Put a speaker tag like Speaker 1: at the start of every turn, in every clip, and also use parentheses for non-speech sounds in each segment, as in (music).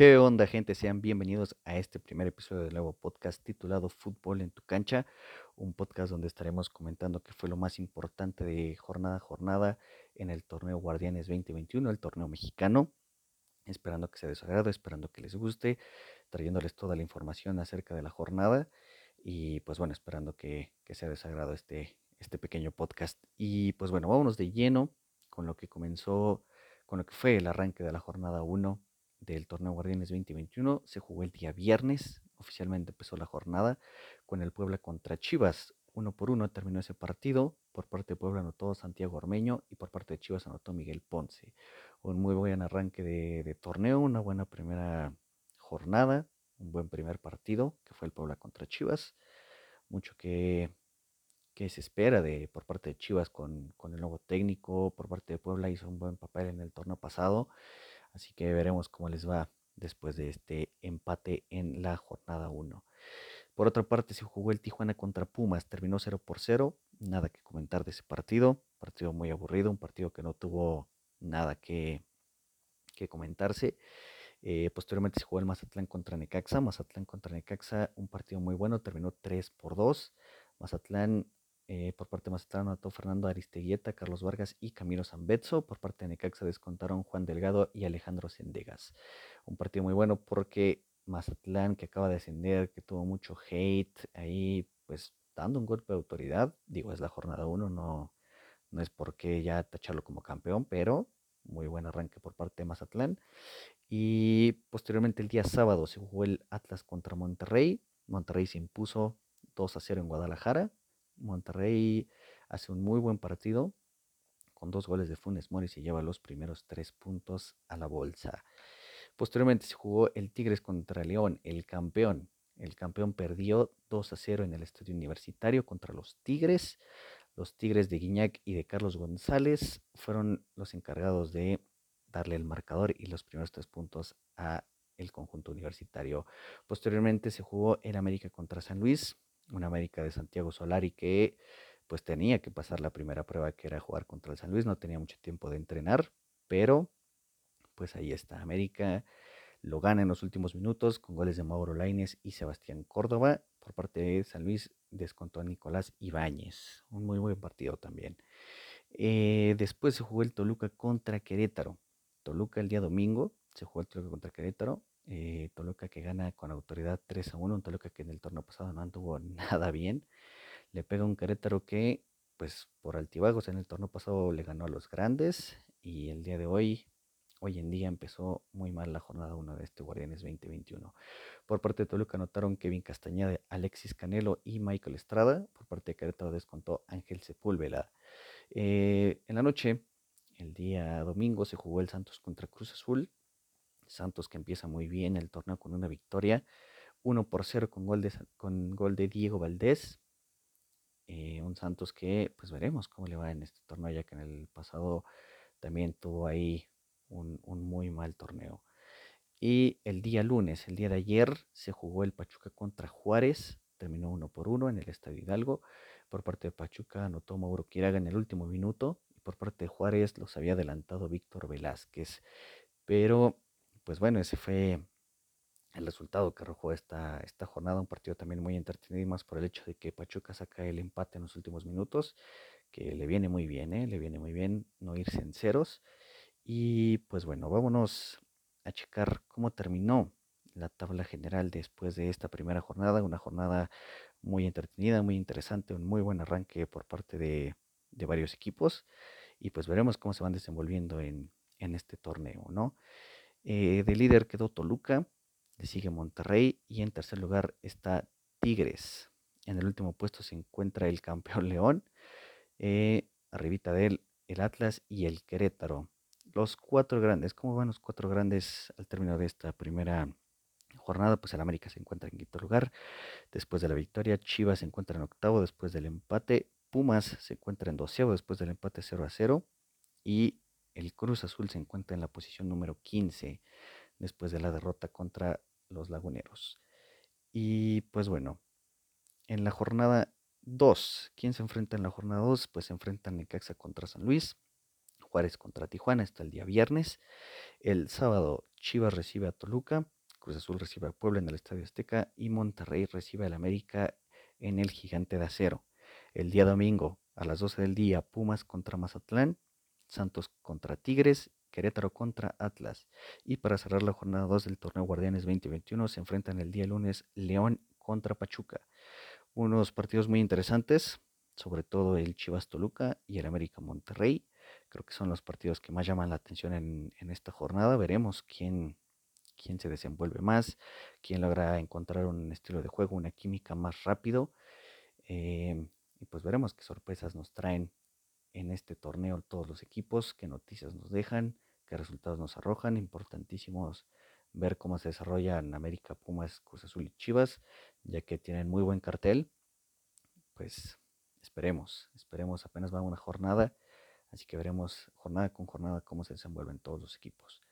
Speaker 1: ¿Qué onda, gente? Sean bienvenidos a este primer episodio del nuevo podcast titulado Fútbol en tu cancha, un podcast donde estaremos comentando qué fue lo más importante de jornada a jornada en el torneo Guardianes 2021, el torneo mexicano. Esperando que sea de su agrado, esperando que les guste, trayéndoles toda la información acerca de la jornada y pues bueno, esperando que, sea de su agrado este, este pequeño podcast. Y pues bueno, vámonos de lleno con lo que comenzó, con lo que fue el arranque de la jornada 1 del torneo Guardianes 2021 se jugó el día viernes, oficialmente empezó la jornada con el Puebla contra Chivas. Uno por uno terminó ese partido. Por parte de Puebla anotó Santiago Ormeño y por parte de Chivas anotó Miguel Ponce. Un muy buen arranque de, torneo, una buena primera jornada, un buen primer partido que fue el Puebla contra Chivas. Mucho que, que se espera de, por parte de Chivas con, con el nuevo técnico, por parte de Puebla hizo un buen papel en el torneo pasado Así que veremos cómo les va después de este empate en la jornada 1. Por otra parte, se jugó el Tijuana contra Pumas, terminó 0 por 0, nada que comentar de ese partido, partido muy aburrido, un partido que no tuvo nada que, que comentarse. Eh, posteriormente se jugó el Mazatlán contra Necaxa, Mazatlán contra Necaxa, un partido muy bueno, terminó 3 por 2. Mazatlán eh, por parte de Mazatlán anotó Fernando Aristeguieta, Carlos Vargas y Camilo Zambetso. Por parte de Necaxa descontaron Juan Delgado y Alejandro Sendegas. Un partido muy bueno porque Mazatlán, que acaba de ascender, que tuvo mucho hate, ahí pues dando un golpe de autoridad. Digo, es la jornada 1, no, no es porque ya tacharlo como campeón, pero muy buen arranque por parte de Mazatlán. Y posteriormente el día sábado se jugó el Atlas contra Monterrey. Monterrey se impuso 2 a 0 en Guadalajara. Monterrey hace un muy buen partido. Con dos goles de Funes Mori se lleva los primeros tres puntos a la bolsa. Posteriormente se jugó el Tigres contra León, el campeón. El campeón perdió 2 a 0 en el estadio universitario contra los Tigres. Los Tigres de Guiñac y de Carlos González fueron los encargados de darle el marcador y los primeros tres puntos a el conjunto universitario. Posteriormente se jugó el América contra San Luis una América de Santiago Solari que pues tenía que pasar la primera prueba que era jugar contra el San Luis, no tenía mucho tiempo de entrenar, pero pues ahí está, América lo gana en los últimos minutos con goles de Mauro Laines y Sebastián Córdoba. Por parte de San Luis descontó a Nicolás Ibáñez. Un muy buen partido también. Eh, después se jugó el Toluca contra Querétaro. Toluca el día domingo se jugó el Toluca contra Querétaro. Eh, Toluca que gana con autoridad 3 a 1, un Toluca que en el torneo pasado no anduvo (laughs) nada bien. Le pega un Querétaro que, pues por altibajos en el torneo pasado le ganó a los grandes y el día de hoy, hoy en día empezó muy mal la jornada 1 de este Guardianes 2021. Por parte de Toluca anotaron Kevin Castañeda, Alexis Canelo y Michael Estrada. Por parte de Querétaro descontó Ángel Sepúlveda. Eh, en la noche, el día domingo, se jugó el Santos contra Cruz Azul. Santos que empieza muy bien el torneo con una victoria. 1 por 0 con gol de, con gol de Diego Valdés. Eh, un Santos que pues veremos cómo le va en este torneo, ya que en el pasado también tuvo ahí un, un muy mal torneo. Y el día lunes, el día de ayer, se jugó el Pachuca contra Juárez. Terminó uno por uno en el Estadio Hidalgo. Por parte de Pachuca anotó Mauro Quiraga en el último minuto. Y por parte de Juárez los había adelantado Víctor Velázquez. Pero pues bueno, ese fue el resultado que arrojó esta, esta jornada, un partido también muy entretenido, más por el hecho de que Pachuca saca el empate en los últimos minutos, que le viene muy bien, ¿eh? le viene muy bien no irse en ceros. Y pues bueno, vámonos a checar cómo terminó la tabla general después de esta primera jornada, una jornada muy entretenida, muy interesante, un muy buen arranque por parte de, de varios equipos y pues veremos cómo se van desenvolviendo en, en este torneo, ¿no? Eh, de líder quedó Toluca, le sigue Monterrey y en tercer lugar está Tigres. En el último puesto se encuentra el campeón (laughs) León, eh, arribita de él el Atlas y el Querétaro. Los cuatro grandes, ¿cómo van los cuatro grandes al término de esta primera jornada? Pues el América se encuentra en quinto lugar después de la victoria, Chivas se encuentra en octavo después del empate, Pumas se encuentra en doceavo después del empate 0 a 0 y el Cruz Azul se encuentra en la posición número 15 después de la derrota contra los Laguneros. Y pues bueno, en la jornada 2, ¿quién se enfrenta en la jornada 2? Pues se enfrentan Necaxa contra San Luis. Juárez contra Tijuana, está el día viernes. El sábado Chivas recibe a Toluca, Cruz Azul recibe a Puebla en el Estadio Azteca y Monterrey recibe al América en el Gigante de Acero. El día domingo a las 12 del día Pumas contra Mazatlán, Santos contra Tigres, Querétaro contra Atlas. Y para cerrar la jornada 2 del torneo Guardianes 2021 se enfrentan el día lunes León contra Pachuca. Unos partidos muy interesantes, sobre todo el Chivas Toluca y el América Monterrey. Creo que son los partidos que más llaman la atención en, esta jornada. Veremos quién, quién se desenvuelve más, quién logra encontrar un estilo de juego, una química más rápido. Eh, y pues veremos qué sorpresas nos traen en este torneo todos los equipos, qué noticias nos dejan, qué resultados nos arrojan. Importantísimos ver cómo se desarrollan América, Pumas, Cruz Azul y Chivas, ya que tienen muy buen cartel. Pues esperemos, esperemos, apenas va una jornada, así que veremos jornada con jornada cómo se desenvuelven todos los equipos.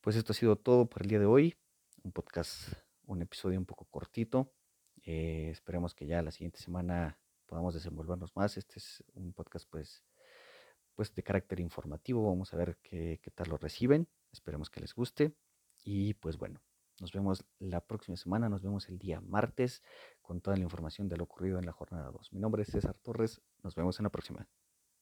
Speaker 1: Pues esto ha sido todo por el día de hoy, un podcast, un episodio un poco cortito. Eh, esperemos que ya la siguiente semana podamos desenvolvernos más. Este es un podcast pues, pues de carácter informativo. Vamos a ver qué, qué tal lo reciben. Esperemos que les guste. Y pues bueno, nos vemos la próxima semana. Nos vemos el día martes con toda la información de lo ocurrido en la jornada 2. Mi nombre es César Torres. Nos vemos en la próxima.